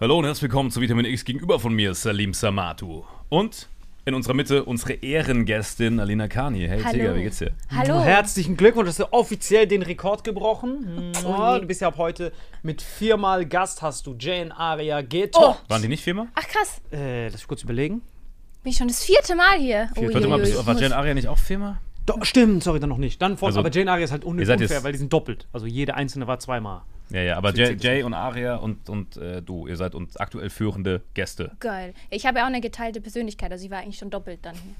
Hallo und herzlich willkommen zu Vitamin X gegenüber von mir, Salim Samatu. Und in unserer Mitte unsere Ehrengästin Alina Kani. Hey Hallo. Tiger, wie geht's dir? Hallo. Herzlichen Glückwunsch, hast du offiziell den Rekord gebrochen. Oh, du bist ja ab heute mit viermal Gast, hast du Jane Aria getoppt. Waren die nicht viermal? Ach krass, Äh, lass ich kurz überlegen. bin ich schon das vierte Mal hier. Vier, Warte mal, bist, war Jen Aria nicht auch viermal? Do stimmt, sorry, dann noch nicht. Dann von, Also, aber Jane Aria ist halt un unfair, jetzt- weil die sind doppelt. Also jede einzelne war zweimal. Ja, ja, aber Jay, Jay und Aria und, und äh, du, ihr seid uns aktuell führende Gäste. Geil. Ich habe ja auch eine geteilte Persönlichkeit, also ich war eigentlich schon doppelt dann hier.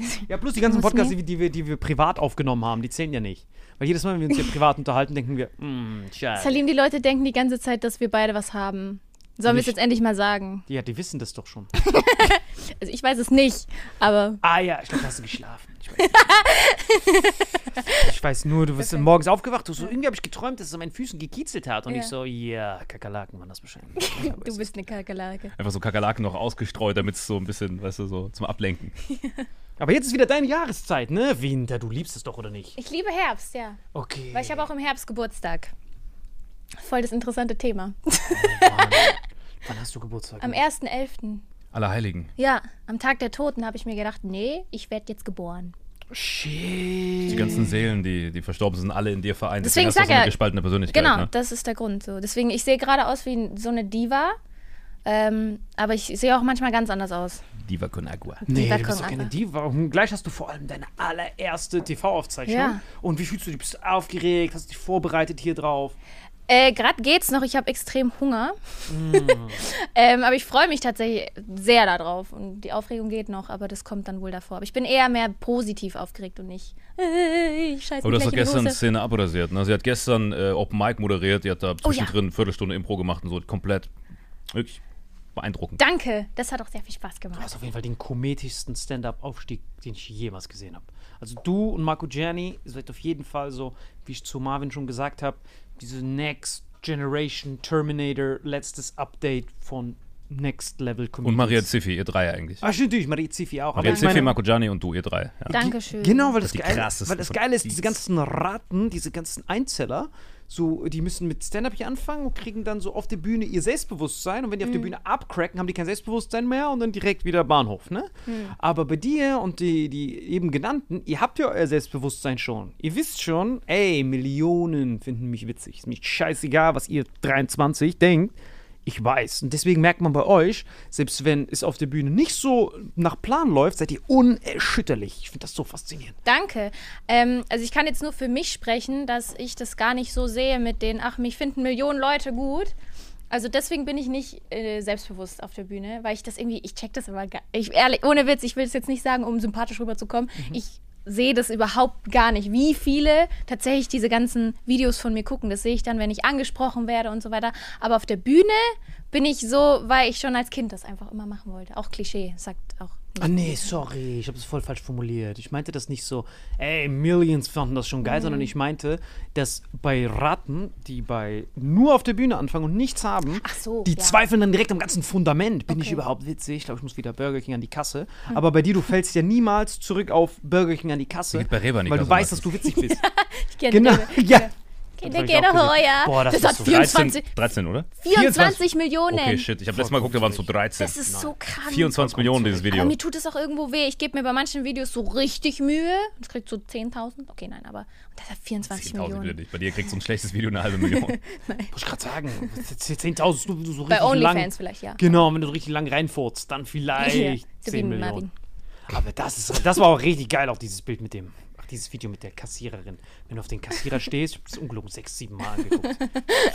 Ja, plus die ganzen Podcasts, die, wir- die, wir, die wir privat aufgenommen haben, die zählen ja nicht. Weil jedes Mal, wenn wir uns hier privat unterhalten, denken wir, mm, scheiße. Salim, die Leute denken die ganze Zeit, dass wir beide was haben. Sollen wir es jetzt endlich mal sagen? Ja, die wissen das doch schon. Also ich weiß es nicht, aber Ah ja, ich glaube, da hast du geschlafen. Ich weiß, ich weiß nur, du bist morgens aufgewacht, du so, irgendwie habe ich geträumt, dass es an meinen Füßen gekiezelt hat. Und Ja. ich so, ja, Kakerlaken waren das wahrscheinlich. Du bist eine Kakerlake. Einfach so Kakerlaken noch ausgestreut, damit es so ein bisschen, weißt du, so zum Ablenken. Aber jetzt ist wieder deine Jahreszeit, ne? Winter, du liebst es doch, oder nicht? Ich liebe Herbst, ja. Okay. Weil ich habe auch im Herbst Geburtstag. Voll das interessante Thema. Wann hast du Geburtstag? Am 1.11. Allerheiligen. Ja, am Tag der Toten habe ich mir gedacht, nee, ich werde jetzt geboren. Shit. Die ganzen Seelen, die, die verstorben sind, alle in dir vereint. Deswegen hast du sag so eine gespaltene Persönlichkeit. Genau, Ne? das ist der Grund. So. Deswegen, ich sehe gerade aus wie so eine Diva, ähm, aber ich sehe auch manchmal ganz anders aus. Diva con Agua. Nee, Diva du bist con doch keine Agua. Diva. Und gleich hast du vor allem deine allererste TV-Aufzeichnung. Ja. Und wie fühlst du dich? Bist du aufgeregt? Hast du dich vorbereitet hier drauf? Äh, gerade geht's noch, ich habe extrem Hunger. Mm. ähm, aber ich freue mich tatsächlich sehr darauf. Und die Aufregung geht noch, aber das kommt dann wohl davor. Aber ich bin eher mehr positiv aufgeregt und nicht. Äh, ich scheiße Aber du hast doch gestern. Szene abrasiert. Ne? Sie hat gestern äh, Open Mic moderiert, die hat da Oh ja. zwischendrin eine Viertelstunde Impro gemacht und so komplett wirklich beeindruckend. Danke, das hat auch sehr viel Spaß Du gemacht. hast auf jeden Fall den kometischsten Stand-Up-Aufstieg, den ich jemals gesehen habe. Also du und Marco Gianni seid auf jeden Fall so, wie ich zu Marvin schon gesagt habe, diese Next Generation Terminator, letztes Update von Next Level Comedians. Und Maria Ziffi, ihr drei eigentlich. Ach, natürlich, Maria Ziffi auch. Maria Ziffi, Marco Gianni und du, ihr drei. Ja. Dankeschön. Genau, weil das, die Geile, weil das Geile ist, dies. diese ganzen Ratten, diese ganzen Einzeller, so, die müssen mit Stand-Up hier anfangen und kriegen dann so auf der Bühne ihr Selbstbewusstsein. Und wenn die auf der Bühne abcracken, haben die kein Selbstbewusstsein mehr und dann direkt wieder Bahnhof, ne? Aber bei dir und die, die eben genannten, ihr habt ja euer Selbstbewusstsein schon. Ihr wisst schon, ey, Millionen finden mich witzig. Ist mir scheißegal, was ihr 23 denkt. Ich weiß. Und deswegen merkt man bei euch, selbst wenn es auf der Bühne nicht so nach Plan läuft, seid ihr unerschütterlich. Ich finde das so faszinierend. Danke. Ähm, also ich kann jetzt nur für mich sprechen, dass ich das gar nicht so sehe mit den, ach, mich finden Millionen Leute gut. Also deswegen bin ich nicht äh, selbstbewusst auf der Bühne, weil ich das irgendwie, ich check das aber gar ich ehrlich, ohne Witz, ich will es jetzt nicht sagen, um sympathisch rüberzukommen. Ich sehe das überhaupt gar nicht, wie viele tatsächlich diese ganzen Videos von mir gucken. Das sehe ich dann, wenn ich angesprochen werde und so weiter. Aber auf der Bühne bin ich so, weil ich schon als Kind das einfach immer machen wollte. Auch Klischee, sagt auch. Ah nee, sorry, ich habe es voll falsch formuliert. Ich meinte das nicht so, ey, Millions fanden das schon geil, Mhm. sondern ich meinte, dass bei Ratten, die bei nur auf der Bühne anfangen und nichts haben, Ach so, die ja. zweifeln dann direkt am ganzen Fundament. Bin ich Okay. überhaupt witzig? Ich glaube, ich muss wieder Burger King an die Kasse. Aber bei dir, du fällst ja niemals zurück auf Burger King an die Kasse, die weil du weißt, dass du witzig bist. Ich kenne genau, Rewe. ja. Kinder, hab ich auch heuer. Boah, das das, ist hat so 24, 13, 13, oder? 24 Millionen. Okay, shit. Ich habe letztes Mal geguckt, da waren es so 13. Das ist so krank. 24 Millionen, dieses Video. Aber mir tut es auch irgendwo weh. Ich gebe mir bei manchen Videos so richtig Mühe. Das kriegt so 10.000. Okay, nein, aber und das hat 24 10.000 wieder Millionen. nicht. Bei dir kriegst du ein schlechtes Video eine halbe Million. Muss ich gerade sagen, 10.000, du, du so Bei richtig lang. OnlyFans vielleicht, ja. Genau, wenn du so richtig lang reinfurzt, dann vielleicht Ja, 10 so wie Millionen. Marvin. Aber das, ist, das war auch richtig geil, auch dieses Bild mit dem, dieses Video mit der Kassiererin. Wenn du auf den Kassierer stehst, ich hab das ungelogen sechs, sieben Mal angeguckt.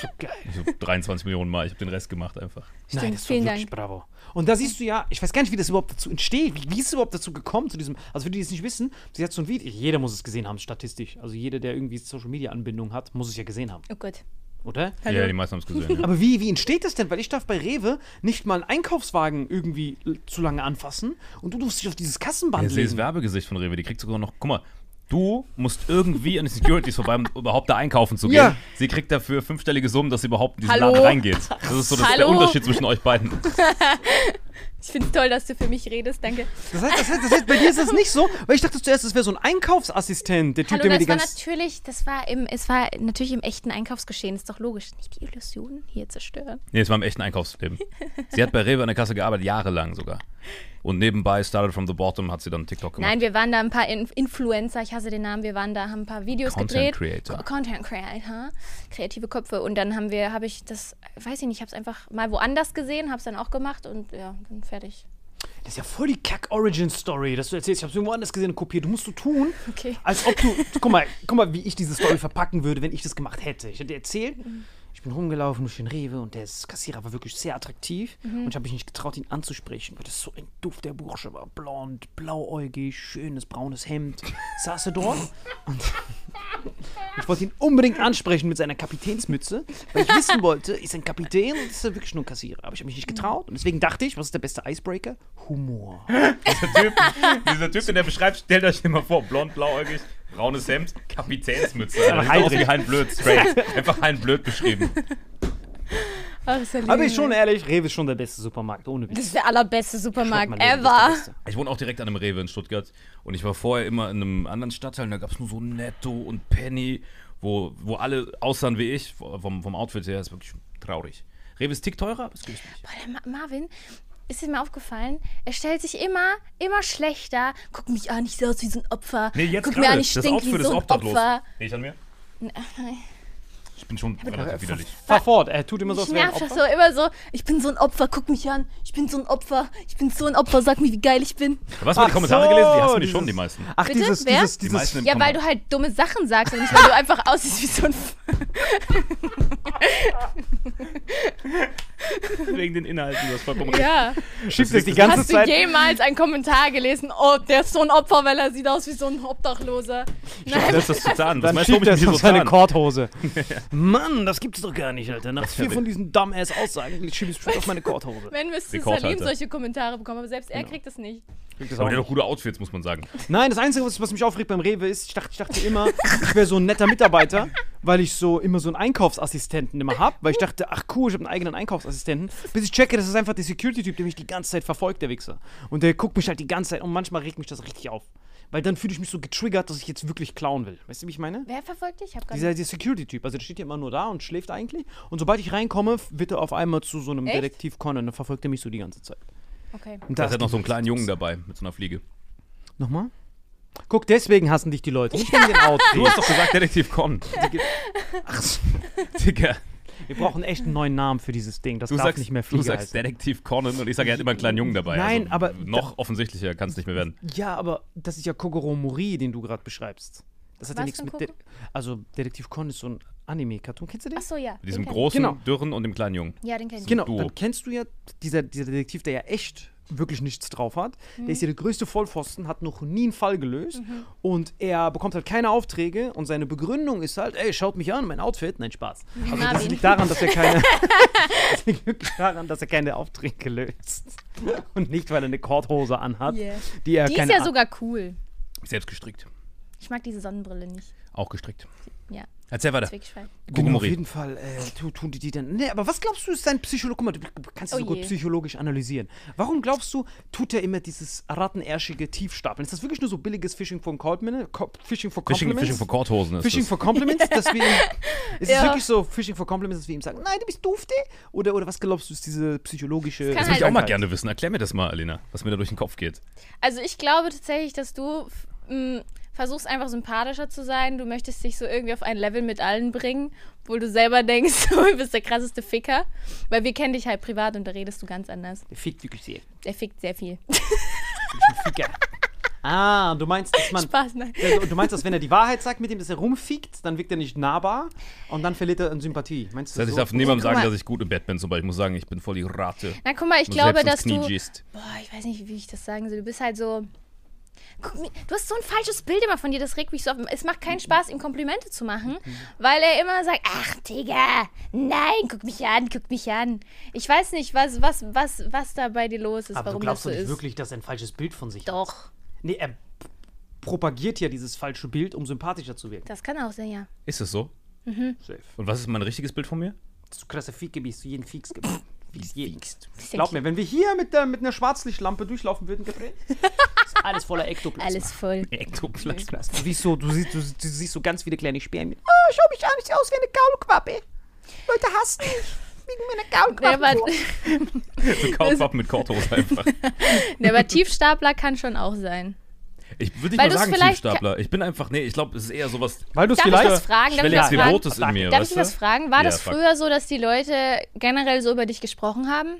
So geil. So 23 Millionen Mal. Ich habe den Rest gemacht einfach. Nein, das war vielen wirklich Dank. bravo. Und da siehst du ja, ich weiß gar nicht, wie das überhaupt dazu entsteht. Wie, wie ist es überhaupt dazu gekommen, zu diesem, also für die, die es nicht wissen, sie hat so ein Video, jeder muss es gesehen haben, statistisch. Also jeder, der irgendwie Social Media Anbindung hat, muss es ja gesehen haben, Oh Gott. oder? Hallo. Ja, die meisten haben es gesehen. Ja. Aber wie, wie entsteht das denn? Weil ich darf bei Rewe nicht mal einen Einkaufswagen irgendwie zu lange anfassen und du durfst dich auf dieses Kassenband Ja, sie ist legen. Werbegesicht von Rewe. Die kriegt sogar noch. Guck mal. Du musst irgendwie an die Securities vorbei, um überhaupt da einkaufen zu gehen. Ja. Sie kriegt dafür fünfstellige Summen, dass sie überhaupt in diesen Hallo? Laden reingeht. Das ist so das, der? Unterschied zwischen euch beiden. Ich finde es toll, dass du für mich redest. Danke. Das heißt, das heißt, das heißt, bei dir ist das nicht so, weil ich dachte zuerst, das wäre so ein Einkaufsassistent, der Typ, Hallo, der mir die das war ganze natürlich, das war im, es war natürlich im echten Einkaufsgeschehen. Ist doch logisch. Nicht die Illusionen hier zerstören. Nee, es war im echten Einkaufsleben. Sie hat bei Rewe an der Kasse gearbeitet, jahrelang sogar. Und nebenbei, started from the bottom, hat sie dann TikTok gemacht. Nein, wir waren da ein paar In Influencer, ich hasse den Namen, wir waren da, haben ein paar Videos Content gedreht. Creator. Co Content Creator, kreative Köpfe. Und dann haben wir, habe ich das, weiß ich nicht, ich habe es einfach mal woanders gesehen, habe es dann auch gemacht und ja, dann fertig. Das ist ja voll die Kack-Origin-Story, dass du erzählst, ich hab's irgendwo anders gesehen und kopiert. Du musst so tun, Okay. als ob du. Guck mal, guck mal, wie ich diese Story verpacken würde, wenn ich das gemacht hätte. Ich hätte dir erzählt, ich bin rumgelaufen durch den Rewe und der Kassierer war wirklich sehr attraktiv und ich habe mich nicht getraut, ihn anzusprechen, weil das so ein Duft der Bursche war. Blond, blauäugig, schönes braunes Hemd. Saß er dort und ich wollte ihn unbedingt ansprechen mit seiner Kapitänsmütze, weil ich wissen wollte, ist er ein Kapitän und ist er wirklich nur ein Kassierer. Aber ich habe mich nicht getraut und deswegen dachte ich, was ist der beste Icebreaker? Humor. Dieser Typ, dieser typ, den der beschreibt, stellt euch den mal vor, blond, blauäugig, braunes Hemd, Kapitänsmütze. Alter. Sieht aus wie Hein Blöd, straight. Einfach Hein Blöd beschrieben. Ach, ist ja Aber ich schon ehrlich, Rewe ist schon der beste Supermarkt, ohne Witz. Das ist der allerbeste Supermarkt Leben, ever. Ich wohne auch direkt an einem Rewe in Stuttgart und ich war vorher immer in einem anderen Stadtteil und da gab es nur so Netto und Penny, wo, wo alle aussahen wie ich, vom, vom Outfit her, ist wirklich traurig. Rewe ist tick teurer, aber es günstig. Boah, der Ma Marvin, ist dir mir aufgefallen? Er stellt sich immer, immer schlechter. Guck mich an, ich sehe aus wie so ein Opfer. Guck mir an, ich stink wie so ein obdachlos. Opfer. Nicht an mir? Ich bin schon relativ widerlich. Fahr fort, er tut immer so, Ich als wäre ein Opfer. so immer so. Ich bin so ein Opfer, guck mich an. Ich bin so ein Opfer. Ich bin so ein Opfer, sag mir, wie geil ich bin. Was mal die Kommentare so, gelesen? Die hast du nicht schon, die meisten. Ach, Bitte? dieses, Wer? dieses, Die dieses, meisten im Ja, weil du halt dumme Sachen sagst und nicht, weil du einfach aussiehst wie so ein. Wegen den Inhalten, du hast vollkommen recht. ja. schiebst es die ganze Hast du Zeit. jemals einen Kommentar gelesen? Oh, der ist so ein Opfer, weil er sieht aus wie so ein Obdachloser. Nein, Das ist das zu zahlen. Was Dann meinst du, schiebt er auf so seine? Korthose. Mann, das gibt's doch gar nicht, Alter. Nach vier von diesen Dumbass-Aussagen schiebe ich es auf meine Korthose. wenn müsste. Salim solche Kommentare bekommen, aber selbst er kriegt das nicht. Aber der hat doch gute Outfits, muss man sagen. Nein, das Einzige, was, was mich aufregt beim Rewe ist, ich dachte, ich dachte immer, ich wäre so ein netter Mitarbeiter, weil ich so immer so einen Einkaufsassistenten immer hab, weil ich dachte, ach cool, ich habe einen eigenen Einkaufsassistenten, bis ich checke, das ist einfach der Security-Typ, der mich die ganze Zeit verfolgt, der Wichser. Und der guckt mich halt die ganze Zeit und manchmal regt mich das richtig auf. Weil dann fühle ich mich so getriggert, dass ich jetzt wirklich klauen will. Weißt du, wie ich meine? Wer verfolgt dich? Ich hab gar Dieser, nicht. dieser Security-Typ, also der steht ja immer nur da und schläft eigentlich. Und sobald ich reinkomme, wird er auf einmal zu so einem Echt? Detektiv Conan. Dann verfolgt er mich so die ganze Zeit. Okay. Und Da das ist halt noch so einen kleinen Jungen dabei mit so einer Fliege. Nochmal? Guck, deswegen hassen dich die Leute. Nicht wegen den Outfits. Du hast doch gesagt, Detektiv Con. Ach so. Digga. Wir brauchen echt einen neuen Namen für dieses Ding. Das Du darf sagst, nicht mehr du Fliege sagst heißen. Detektiv Conan und ich sage, er hat immer einen kleinen Jungen dabei. Nein, also aber- Noch offensichtlicher kann es nicht mehr werden. Ja, aber das ist ja Kogoro Mori, den du gerade beschreibst. Das hat ja Was nichts für ein mit. De also, Detektiv Con ist so ein Anime-Cartoon. Kennst du den? Ach so, ja. Mit diesem großen, Genau. dürren und dem kleinen Jungen. Ja, den kenn ich. Genau, Duo. dann kennst du ja dieser, dieser Detektiv, der ja echt wirklich nichts drauf hat. Der Mhm. ist ja der größte Vollpfosten, hat noch nie einen Fall gelöst und er bekommt halt keine Aufträge und seine Begründung ist halt, ey, schaut mich an, mein Outfit. Nein, Spaß. Also das liegt daran, dass er keine das liegt wirklich daran, dass er keine Aufträge löst. Und nicht, weil er eine Korthose anhat, Yeah. die er Die ist ja Ar- sogar cool. Selbst gestrickt. Ich mag diese Sonnenbrille nicht. Auch gestrickt. Erzähl weiter. Genau, auf jeden Fall äh, tu- tun die die dann. Nee, aber was glaubst du, ist dein Psychologe? Guck mal, du kannst das Oh so gut psychologisch analysieren. Warum glaubst du, tut er immer dieses rattenärschige Tiefstapeln? Ist das wirklich nur so billiges Fishing for Compliments? Co Fishing for Compliments? Fishing for Korthosen ist Fishing das. for Compliments, dass wir ihm, Ist es Ja. wirklich so Fishing for Compliments, dass wir ihm sagen, nein, du bist dufte? Oder, oder was glaubst du, ist diese psychologische. kann Das halt- würde ich auch mal gerne wissen. Erklär mir das mal, Alina, was mir da durch den Kopf geht. Also ich glaube tatsächlich, dass du f- m, versuchst einfach sympathischer zu sein. Du möchtest dich so irgendwie auf ein Level mit allen bringen, obwohl du selber denkst, du bist der krasseste Ficker. Weil wir kennen dich halt privat und da redest du ganz anders. Der fickt wirklich sehr. Der fickt sehr viel. Wirklich ein Ficker. Ah, du meinst, dass man. Spaß, nein. Du meinst, dass wenn er die Wahrheit sagt mit dem, dass er rumfickt, dann wirkt er nicht nahbar und dann verliert er an Sympathie. Meinst du Das heißt, ich so? darf niemandem sagen, dass ich gut im Bett bin, zum Beispiel. Ich muss sagen, ich bin voll die Rate. Na guck mal, ich glaube, dass Knie du... gießt. Boah, ich weiß nicht, wie ich das sagen soll. Du bist halt so... Guck, mir- du hast so ein falsches Bild immer von dir, das regt mich so auf. Es macht keinen Spaß, ihm Komplimente zu machen, weil er immer sagt, ach, Digga, nein, guck mich an, guck mich an. Ich weiß nicht, was, was, was, was da bei dir los ist, Aber du warum glaubst das doch so nicht ist. wirklich, dass er ein falsches Bild von sich hat. Doch, Nee, er propagiert ja dieses falsche Bild, um sympathischer zu wirken. das kann auch sein, ja. Ist es so? Safe. Und was ist mein richtiges Bild von mir? Dass du krasser Fieke bist, du jeden Fieks. Fieks jeden. Glaub mir, wenn wir hier mit, der, mit einer Schwarzlichtlampe durchlaufen würden, Gabriel, alles voller Ektoplasma. Alles voll. Ektoplasma. Du siehst so, du siehst, du, du siehst so ganz viele kleine Spermien. Oh, schau mich an, ich sehe aus wie eine Kaulquappe. Leute hassen mich. Wegen meiner Kaulquappe. So Kaufwappen mit Korthose einfach. der war Tiefstapler kann schon auch sein. Ich würde nicht Weil mal sagen Tiefstapler. Ich bin einfach, nee, ich glaube, es ist eher sowas. Weil du es vielleicht... das fragen? Darf ich was fragen? Rotes in mir, Darf weißt ich du? was fragen? War Ja, das früher so, dass die Leute generell so über dich gesprochen haben?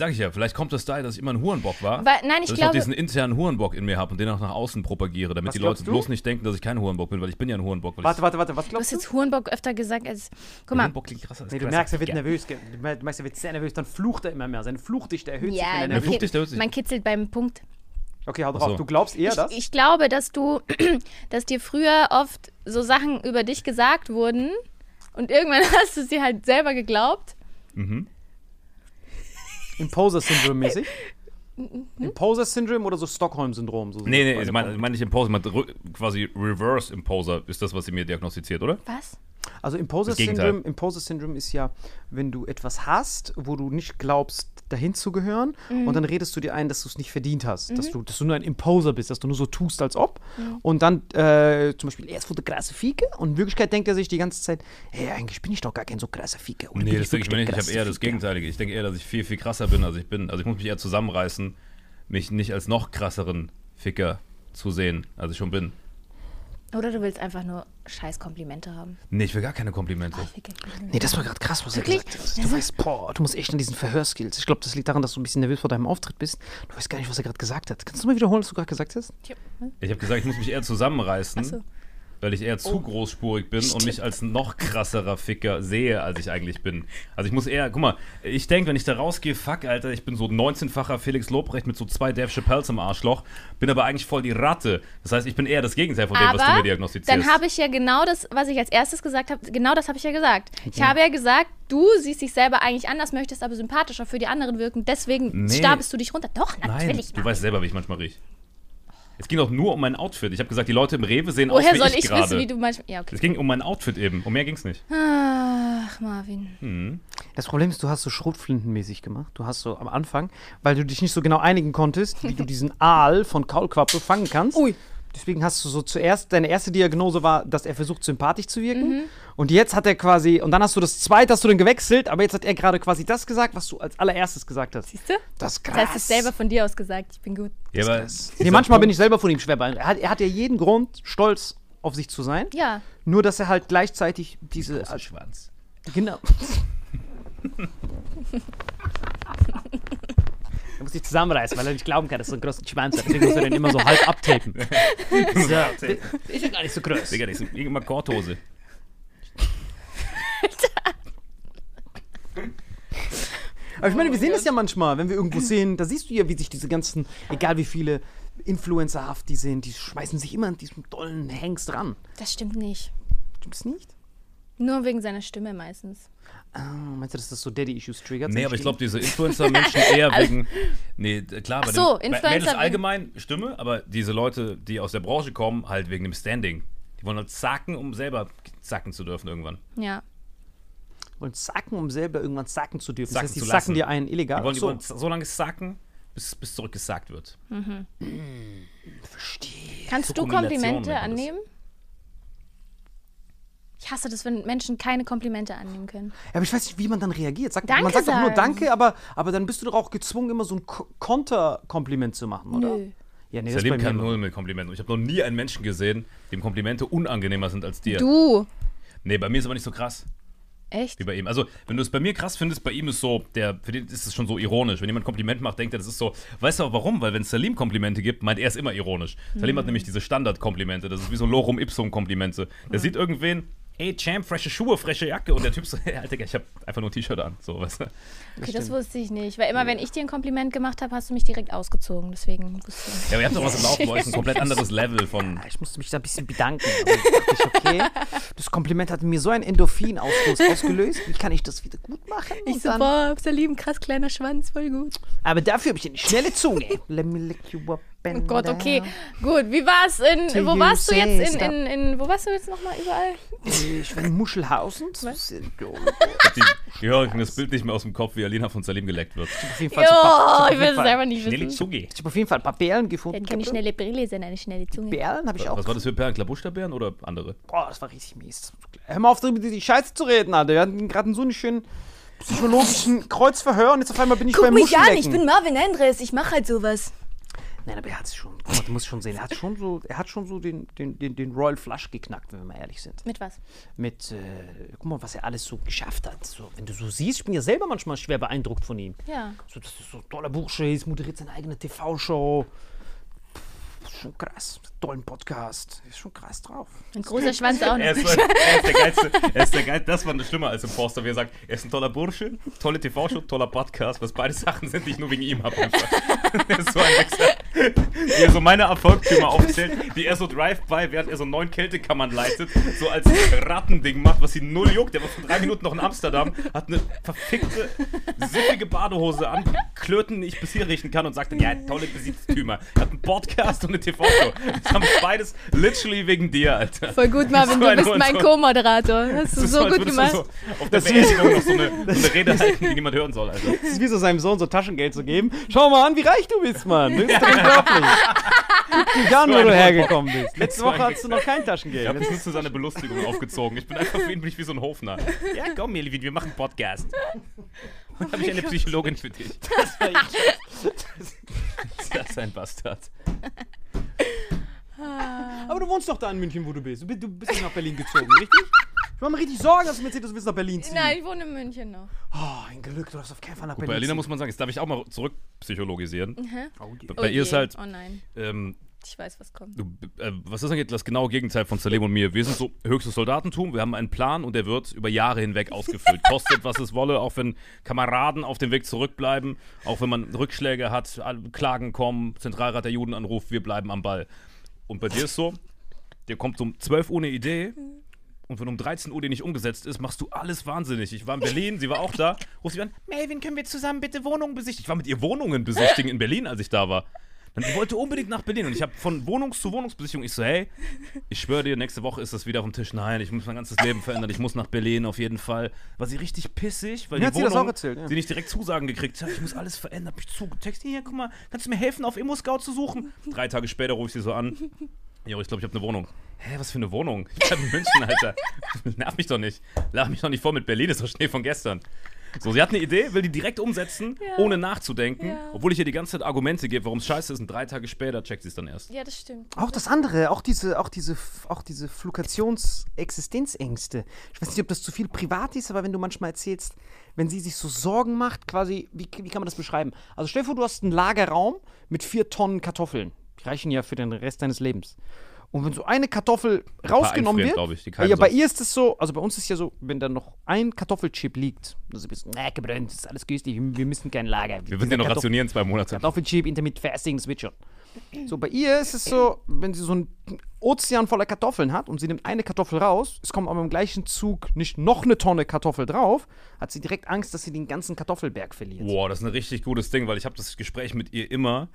Sag ich ja, vielleicht kommt das daher, dass ich immer ein Hurenbock war. Weil- nein, ich dass ich glaube- auch diesen internen Hurenbock in mir habe und den auch nach außen propagiere, damit die Leute du? bloß nicht denken, dass ich kein Hurenbock bin, weil ich bin ja ein Hurenbock. Weil Warte, warte, warte, was Du hast glaubst du? jetzt Hurenbock öfter gesagt als. Guck mal. Hurenbock klingt krasser als Nee, du merkst, er wird nervös. Du merkst, er wird sehr nervös, dann flucht er immer mehr. Seine Fluchdichte erhöht sich, wenn Ja, er man, nervös hört sich- man kitzelt beim Punkt. Okay, hau drauf. so. Du glaubst eher das? Ich, ich glaube, dass du, dass dir früher oft so Sachen über dich gesagt wurden und irgendwann hast du sie halt selber geglaubt. Imposter-Syndrom mäßig? Imposter-Syndrom oder so Stockholm-Syndrom? So Nee, nee, ich meine ich mein nicht Imposer, ich meine quasi Reverse Imposer ist das, was sie mir diagnostiziert, oder? Was? Also Das Imposter-Syndrom Gegenteil. Imposter -Syndrom ist ja, wenn du etwas hast, wo du nicht glaubst, dahin zu gehören Mhm. und dann redest du dir ein, dass du es nicht verdient hast, dass, du, dass du nur ein Imposer bist, dass du nur so tust, als ob. Mhm. Und dann äh, zum Beispiel, er ist der krasse Fieke und in Wirklichkeit denkt er sich die ganze Zeit, hey, eigentlich bin ich doch gar kein so krasser Fieke. Oder Nee, das denke ich mir wirklich nicht. Ich habe eher das? Gegenteilige. Ich denke eher, dass ich viel, viel krasser bin, als ich bin. Also ich muss mich eher zusammenreißen, mich nicht als noch krasseren Ficker zu sehen, als ich schon bin. Oder du willst einfach nur scheiß Komplimente haben. Nee, ich will gar keine Komplimente. Nee, das war gerade krass, was Wirklich? er gesagt hat. Du weißt, boah, du musst echt an diesen Verhörskills. Ich glaube, das liegt daran, dass du ein bisschen nervös vor deinem Auftritt bist. Du weißt gar nicht, was er gerade gesagt hat. Kannst du mal wiederholen, was du gerade gesagt hast? Ich habe gesagt, ich muss mich eher zusammenreißen, so. Weil ich eher zu großspurig bin und mich als noch krasserer Ficker sehe, als ich eigentlich bin. Also ich muss eher, guck mal, ich denke, wenn ich da rausgehe, fuck, Alter, ich bin so 19-facher Felix Lobrecht mit so zwei Dave Chappelles im Arschloch, bin aber eigentlich voll die Ratte. Das heißt, ich bin eher das Gegenteil von dem, was du mir Aber diagnostizierst. dann habe ich ja genau das, was ich als erstes gesagt habe, genau das habe ich ja gesagt. Ich habe ja gesagt, du siehst dich selber eigentlich anders, möchtest aber sympathischer für die anderen wirken, deswegen Nee. stapelst du dich runter. Doch, Nein, natürlich. du weißt selber, wie ich manchmal rieche. Es ging doch nur um mein Outfit. Ich habe gesagt, die Leute im Rewe sehen Woher aus wie soll ich, ich gerade. wissen, wie du manchmal. Ja, okay. Es ging um mein Outfit eben. Um mehr ging's nicht. Ach, Marvin. Hm. Das Problem ist, du hast so Schrotflintenmäßig gemacht. Du hast so am Anfang, weil du dich nicht so genau einigen konntest, wie du diesen Aal von Kaulquappe fangen kannst. Ui. Deswegen hast du so zuerst, deine erste Diagnose war, dass er versucht, sympathisch zu wirken. Mhm. Und jetzt hat er quasi, und dann hast du das zweite, hast du dann gewechselt, aber jetzt hat er gerade quasi das gesagt, was du als allererstes gesagt hast. Siehst du? Das ist krass. Das heißt, es selber von dir aus gesagt. Ich bin gut. Ja, aber Nee, manchmal bin ich selber von ihm schwer beeindruckt. Er hat, er hat ja jeden Grund, stolz auf sich zu sein. Ja. Nur, dass er halt gleichzeitig diese. Schwanz. Genau. Er muss sich zusammenreißen, weil er nicht glauben kann, dass er so einen großen Schwanz hat. Deswegen muss er den immer so halb abtapen. so, ist ja gar nicht so groß. Digga, das ist irgendwann Korthose. Aber ich meine, wir sehen das ja manchmal, wenn wir irgendwo sehen, da siehst du ja, wie sich diese ganzen, egal wie viele Influencerhaft die sind, die schmeißen sich immer an diesem tollen Hengst ran. Das stimmt nicht. Stimmt's nicht? Nur wegen seiner Stimme meistens. Ah, meinst du, dass das so Daddy-Issues triggert? Nee, aber ich glaube, diese Influencer-Menschen eher wegen. Nee, klar, bei Ach so, den, bei Influencer Mädels allgemein Stimme, aber diese Leute, die aus der Branche kommen, halt wegen dem Standing. Die wollen halt zacken, um selber zacken zu dürfen irgendwann. Ja. wollen sacken, um selber irgendwann sacken zu dürfen. Sacken das heißt, die lassen. dir einen illegal. Die wollen, die so, wollen so lange sacken, bis, bis zurückgesagt wird. verstehe. Kannst So du Komplimente man das. Ich hasse das, wenn Menschen keine Komplimente annehmen können. Ja, aber ich weiß nicht, wie man dann reagiert. Sagt, Danke man sagt doch nur sagen. Danke, aber, aber dann bist du doch auch gezwungen, immer so ein Ko- Konterkompliment zu machen, oder? Nö. Ja, nee, Ich das kein mir. Null mit Komplimenten. Ich habe noch nie einen Menschen gesehen, dem Komplimente unangenehmer sind als dir. Du. Nee, bei mir ist aber nicht so krass Echt? wie bei ihm. Also, wenn du es bei mir krass findest, bei ihm ist so, der, für den ist es schon so ironisch. Wenn jemand ein Kompliment macht, denkt er, das ist so. Weißt du auch warum? Weil wenn Salim Komplimente gibt, meint er es immer ironisch. Salim Mhm. hat nämlich diese Standardkomplimente. Das ist wie so Lorum Ipsum Komplimente. Der sieht irgendwen, ey Champ, frische Schuhe, frische Jacke. Und der Typ so, hey, Alter, ich habe einfach nur ein T-Shirt an. So, weißt du? Okay, das wusste ich nicht. Weil immer, wenn ich dir ein Kompliment gemacht habe, hast du mich direkt ausgezogen. Deswegen wusste ich. Ja, aber ihr habt doch was im Laufen, euch ist ein komplett anderes Level von. Ja, Ich musste mich da ein bisschen bedanken. Ich, okay, das Kompliment hat mir so einen Endorphinausstoß ausgelöst. Wie kann ich das wieder gut machen? Und Ich so, boah, Salim, krass kleiner Schwanz, voll gut. aber dafür habe ich eine schnelle Zunge. Let me lick you up Oh and Gott, okay. Gut, wie war's in. Till Wo warst du jetzt in, in, in. Wo warst du jetzt nochmal überall? Ich war in Muschelhausen. Ja, ich kann das Bild nicht mehr aus dem Kopf, wie Alina von Salim geleckt wird. Auf jeden Fall Jo, ich will es selber nicht Schnelle wissen. Zunge. Ich habe auf jeden Fall ein paar Perlen gefunden. hat keine gehabt. schnelle Brille, sondern eine schnelle Zunge. Perlen habe ich auch. Was war das für Perlen? Klabusterbeeren oder andere? Boah, das war richtig mies. Hör mal auf, darüber die Scheiße zu reden, Alter. Wir hatten gerade einen so einen schönen psychologischen Kreuzverhör und jetzt auf einmal bin ich Guck beim mich an, ich bin Marvin Andres, ich mache halt sowas. Nein, aber er hat es schon, guck mal, du musst schon sehen, er hat schon so, er hat schon so den, den, den, den Royal Flush geknackt, wenn wir mal ehrlich sind. Mit was? Mit, äh, guck mal, was er alles so geschafft hat. So, wenn du so siehst, ich bin ja selber manchmal schwer beeindruckt von ihm. Ja. So, das ist so ein toller Bursche, ist, moderiert seine eigene TV-Show. Schon krass. Tollen Podcast. Ist schon krass drauf. Ein großer Schwanz auch Er noch. ist, er ist der geilste. Er ist der geilste. Das war schlimmer als im Forster, wie er sagt, er ist ein toller Bursche, tolle TV-Show, toller Podcast, was beide Sachen sind, die ich nur wegen ihm habe. Er ist so ein Wichser. Wie er so meine Erfolgstümer aufzählt, wie er so Drive-By, während er so neun Kältekammern leitet, so als Rattending macht, was ihn null juckt. Der war vor drei Minuten noch in Amsterdam, hat eine verfickte, sippige Badehose an, Klöten, die ich bis hier riechen kann und sagt dann, ja, tolle Besitztümer. Er hat einen Podcast und eine TV-Show. Das haben wir beides literally wegen dir, Alter. Voll gut, Marvin, du bist mein. Co-Moderator. Hast du Das ist so gut gemacht. Du so auf der Beerdigung noch so eine, so eine Rede halten, die niemand hören soll, Alter. Das ist wie so seinem Sohn so Taschengeld zu geben. Schau mal an, wie reich du bist, Mann. Das ist doch unglaublich. Guck an, wo du hergekommen bist. Letzte Woche hattest du noch kein Taschengeld. Ich habe das nur zu seiner Belustigung aufgezogen. Ich bin einfach für ihn bin ich wie so ein Hofner. Ja, komm, Melvin, wir machen einen Podcast. Und habe ich eine Psychologin für dich. Das ist ein Bastard. Aber du wohnst doch da in München, wo du bist. Du bist, du bist nicht nach Berlin gezogen, richtig? Ich mache mir richtig Sorgen, dass du mir erzählst, du willst nach Berlin ziehen. Nein, ich wohne in München noch. Oh, ein Glück, du darfst auf keinen Fall nach Bei Berlin ziehen. muss man sagen, jetzt darf ich auch mal zurückpsychologisieren. Oh, die- Bei ihr ist je. halt, Oh nein, ähm, ich weiß, was kommt. du, äh, was ist eigentlich das genaue Gegenteil von Salem und mir? Wir sind so höchstes Soldatentum, wir haben einen Plan und der wird über Jahre hinweg ausgefüllt. Kostet, was es wolle, auch wenn Kameraden auf dem Weg zurückbleiben, auch wenn man Rückschläge hat, Klagen kommen, Zentralrat der Juden anruft, wir bleiben am Ball. Und bei dir ist so, dir kommt um 12 Uhr eine Idee und wenn um 13 Uhr die nicht umgesetzt ist, machst du alles wahnsinnig. Ich war in Berlin, sie war auch da, ruft sie an, Melvin, können wir zusammen bitte Wohnungen besichtigen? Ich war mit ihr Wohnungen besichtigen in Berlin, als ich da war. Dann wollte unbedingt nach Berlin und ich habe von Wohnungs- zu Wohnungsbesichtigung, ich so, hey, ich schwöre dir, nächste Woche ist das wieder auf dem Tisch. Nein, ich muss mein ganzes Leben verändern, ich muss nach Berlin auf jeden Fall. War sie richtig pissig, weil Mir die hat sie das Wohnung, auch erzählt, ja. sie nicht direkt Zusagen gekriegt hat. Ich muss alles verändern, hab mich zugetextet. Hier, guck mal, kannst du mir helfen, auf Immo-Scout zu suchen? Drei Tage später rufe ich sie so an. Jo, ich glaube, ich habe eine Wohnung. Hä, was für eine Wohnung? Ich bleib in München, Alter. Nerv mich doch nicht. Lach mich doch nicht vor mit Berlin, ist doch Schnee von gestern. So, sie hat eine Idee, will die direkt umsetzen, ohne nachzudenken, Ja. obwohl ich ihr die ganze Zeit Argumente gebe, warum es scheiße ist und drei Tage später checkt sie es dann erst. Ja, das stimmt. Auch das andere, auch diese, auch diese, auch diese Flukations-Existenzängste. Ich weiß nicht, ob das zu viel privat ist, aber wenn du manchmal erzählst, wenn sie sich so Sorgen macht, quasi, wie, wie kann man das beschreiben? Also stell dir vor, du hast einen Lagerraum mit vier Tonnen Kartoffeln. Die reichen ja für den Rest deines Lebens. Und wenn so eine Kartoffel rausgenommen wird, ich, ja, keimen bei sonst. ihr ist es so, also bei uns ist ja so, wenn da noch ein Kartoffelchip liegt, das ist ein bisschen, na, gebrannt, ist alles günstig, wir müssen kein Lager. Wir würden ja noch Kartoffel- rationieren zwei Monate. Kartoffelchip, Intermittent Fasting, das wird schon. So, bei ihr ist es so, wenn sie so einen Ozean voller Kartoffeln hat und sie nimmt eine Kartoffel raus, es kommt aber im gleichen Zug nicht noch eine Tonne Kartoffel drauf, hat sie direkt Angst, dass sie den ganzen Kartoffelberg verliert. Boah, das ist ein richtig gutes Ding, weil ich habe das Gespräch mit ihr immer,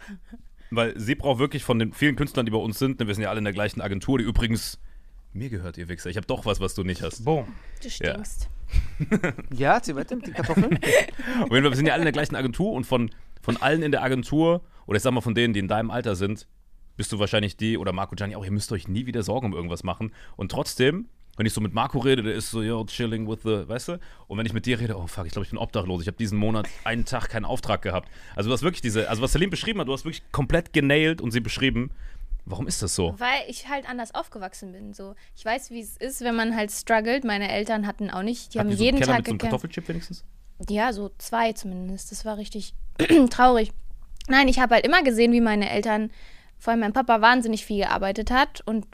weil sie braucht wirklich von den vielen Künstlern, die bei uns sind, ne, wir sind ja alle in der gleichen Agentur, die übrigens mir gehört, ihr Wichser. Ich habe doch was, was du nicht hast. Boom. Du stinkst. Ja, sie weiter mit den Kartoffeln. Auf jeden Fall, wir sind ja alle in der gleichen Agentur und von, von allen in der Agentur, oder ich sag mal von denen, die in deinem Alter sind, bist du wahrscheinlich die, oder Marco Gianni auch, ihr müsst euch nie wieder Sorgen um irgendwas machen. Und trotzdem, wenn ich so mit Marco rede, der ist so, yo, chilling with the, weißt du? Und wenn ich mit dir rede, oh fuck, ich glaube, ich bin obdachlos. Ich habe diesen Monat einen Tag keinen Auftrag gehabt. Also du hast wirklich diese, also was Salim beschrieben hat, du hast wirklich komplett genailt und sie beschrieben. Warum ist das so? Weil ich halt anders aufgewachsen bin. So. Ich weiß, wie es ist, wenn man halt struggelt. Meine Eltern hatten auch nicht. Die Habt haben ihr so jeden Keller Tag mit so einem. Kartoffelchip wenigstens? Ja, so zwei zumindest. Das war richtig traurig. Nein, ich habe halt immer gesehen, wie meine Eltern, vor allem mein Papa, wahnsinnig viel gearbeitet hat und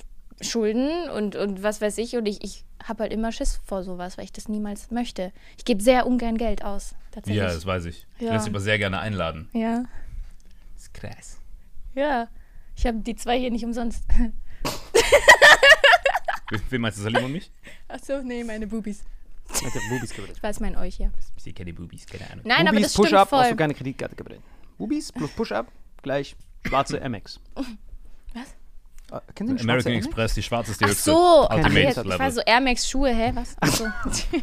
Schulden und, und was weiß ich. Und ich, ich habe halt immer Schiss vor sowas, weil ich das niemals möchte. Ich gebe sehr ungern Geld aus, tatsächlich. Ja, das weiß ich. Ich Ja. lässt aber sehr gerne einladen. ja. Das ist krass. Ja. Ich habe die zwei hier nicht umsonst. Wen meinst du, Salim und mich? Achso, nee, meine Bubis. Der Bubis. Ich weiß mein euch, ja. Ich sehe keine Bubis, keine Ahnung. Nein, aber Bubis das stimmt Push-Up brauchst du keine Kreditkarte gebrannt. Bubis plus Push-Up gleich schwarze MX. Was? Äh, kennen Sie den American? Express, die schwarze ist die Ach höchste. so, ach, Ultimate jetzt, ich Level. war so Air Max Schuhe, hä? Was? Ach so.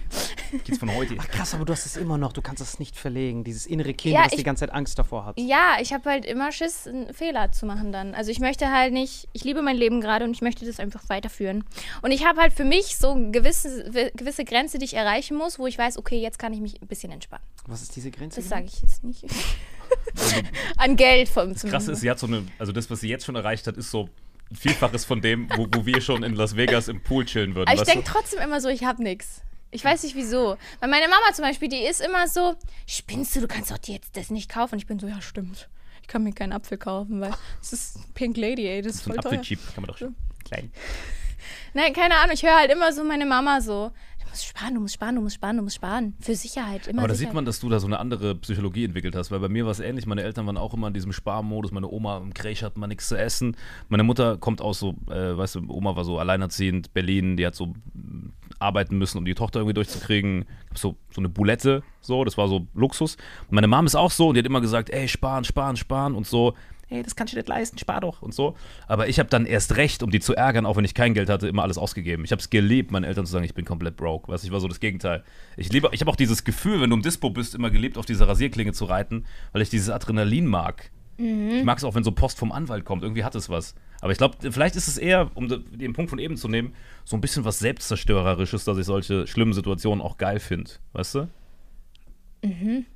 Geht's von heute. Ach krass, aber du hast es immer noch. Du kannst es nicht verlegen. Dieses innere Kind, Ja, das die ich- ganze Zeit Angst davor hat. Ja, ich habe halt immer Schiss, einen Fehler zu machen dann. Also ich möchte halt nicht, ich liebe mein Leben gerade und ich möchte das einfach weiterführen. Und ich habe halt für mich so eine gewisse, gewisse Grenze, die ich erreichen muss, wo ich weiß, okay, jetzt kann ich mich ein bisschen entspannen. Was ist diese Grenze? Das genau? sage ich jetzt nicht. An Geld vom Das Krasse ist, sie hat so eine, also das, was sie jetzt schon erreicht hat, ist so Vielfaches von dem, wo, wo wir schon in Las Vegas im Pool chillen würden. Aber ich denke trotzdem immer so, ich habe nichts. Ich weiß nicht wieso. Weil meine Mama zum Beispiel, die ist immer so, spinnst du, du kannst doch dir jetzt das nicht kaufen. Und ich bin so, ja stimmt. Ich kann mir keinen Apfel kaufen, weil das ist Pink Lady, ey, das ist so voll ein teuer. Apfelchip kann man doch schon. Klein. Nein, keine Ahnung, ich höre halt immer so meine Mama so, du musst sparen, du musst sparen, du musst sparen, du musst sparen. Für Sicherheit, immer Aber da Sicherheit. sieht man, dass du da so eine andere Psychologie entwickelt hast, weil bei mir war es ähnlich. Meine Eltern waren auch immer in diesem Sparmodus. Meine Oma im Krech hat mal nichts zu essen. Meine Mutter kommt aus so, äh, weißt du, Oma war so alleinerziehend, Berlin, die hat so mm, arbeiten müssen, um die Tochter irgendwie durchzukriegen. So, so eine Boulette, so, das war so Luxus. Und meine Mom ist auch so und die hat immer gesagt, ey, sparen, sparen, sparen und so. Hey, das kannst du nicht leisten, spar doch und so. Aber ich habe dann erst recht, um die zu ärgern, auch wenn ich kein Geld hatte, immer alles ausgegeben. Ich habe es geliebt, meinen Eltern zu sagen, ich bin komplett broke. Weißt, du, ich war so das Gegenteil. Ich liebe, ich habe auch dieses Gefühl, wenn du im Dispo bist, immer geliebt, auf diese Rasierklinge zu reiten, weil ich dieses Adrenalin mag. Ich mag es auch, wenn so Post vom Anwalt kommt. Irgendwie hat es was. Aber ich glaube, vielleicht ist es eher, um de- den Punkt von eben zu nehmen, so ein bisschen was Selbstzerstörerisches, dass ich solche schlimmen Situationen auch geil finde. Weißt du?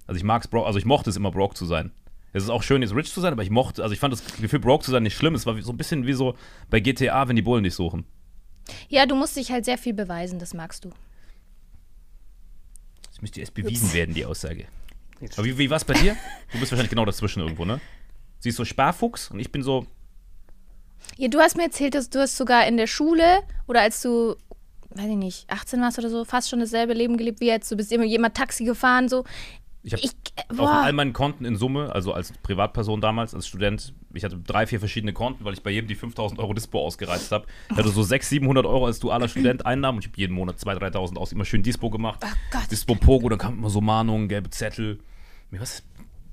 Also ich mag's broke, also ich mochte es immer broke zu sein. Es ist auch schön, jetzt rich zu sein, aber ich mochte, also ich fand das Gefühl, broke zu sein nicht schlimm. Es war so ein bisschen wie so bei GTA, wenn die Bullen dich suchen. Ja, du musst dich halt sehr viel beweisen, das magst du. Das müsste erst bewiesen werden, die Aussage. Jetzt Aber wie, wie war es bei dir? Du bist wahrscheinlich genau dazwischen irgendwo, ne? Sie ist so Sparfuchs und ich bin so, Ja, du hast mir erzählt, dass du hast sogar in der Schule oder als du, weiß ich nicht, 18 warst oder so, fast schon dasselbe Leben gelebt wie jetzt. Du bist immer jemand Taxi gefahren, so. Ich habe äh, auf all meinen Konten in Summe, also als Privatperson damals, als Student, ich hatte drei, vier verschiedene Konten, weil ich bei jedem die 5000 Euro Dispo ausgereizt habe. Ich hatte so 600, 700 Euro als dualer Student Einnahmen und ich habe jeden Monat 2.000, 3.000 aus, immer schön Dispo gemacht. Oh Gott. Dispo Pogo, dann kamen immer so Mahnungen, gelbe Zettel. Mir was,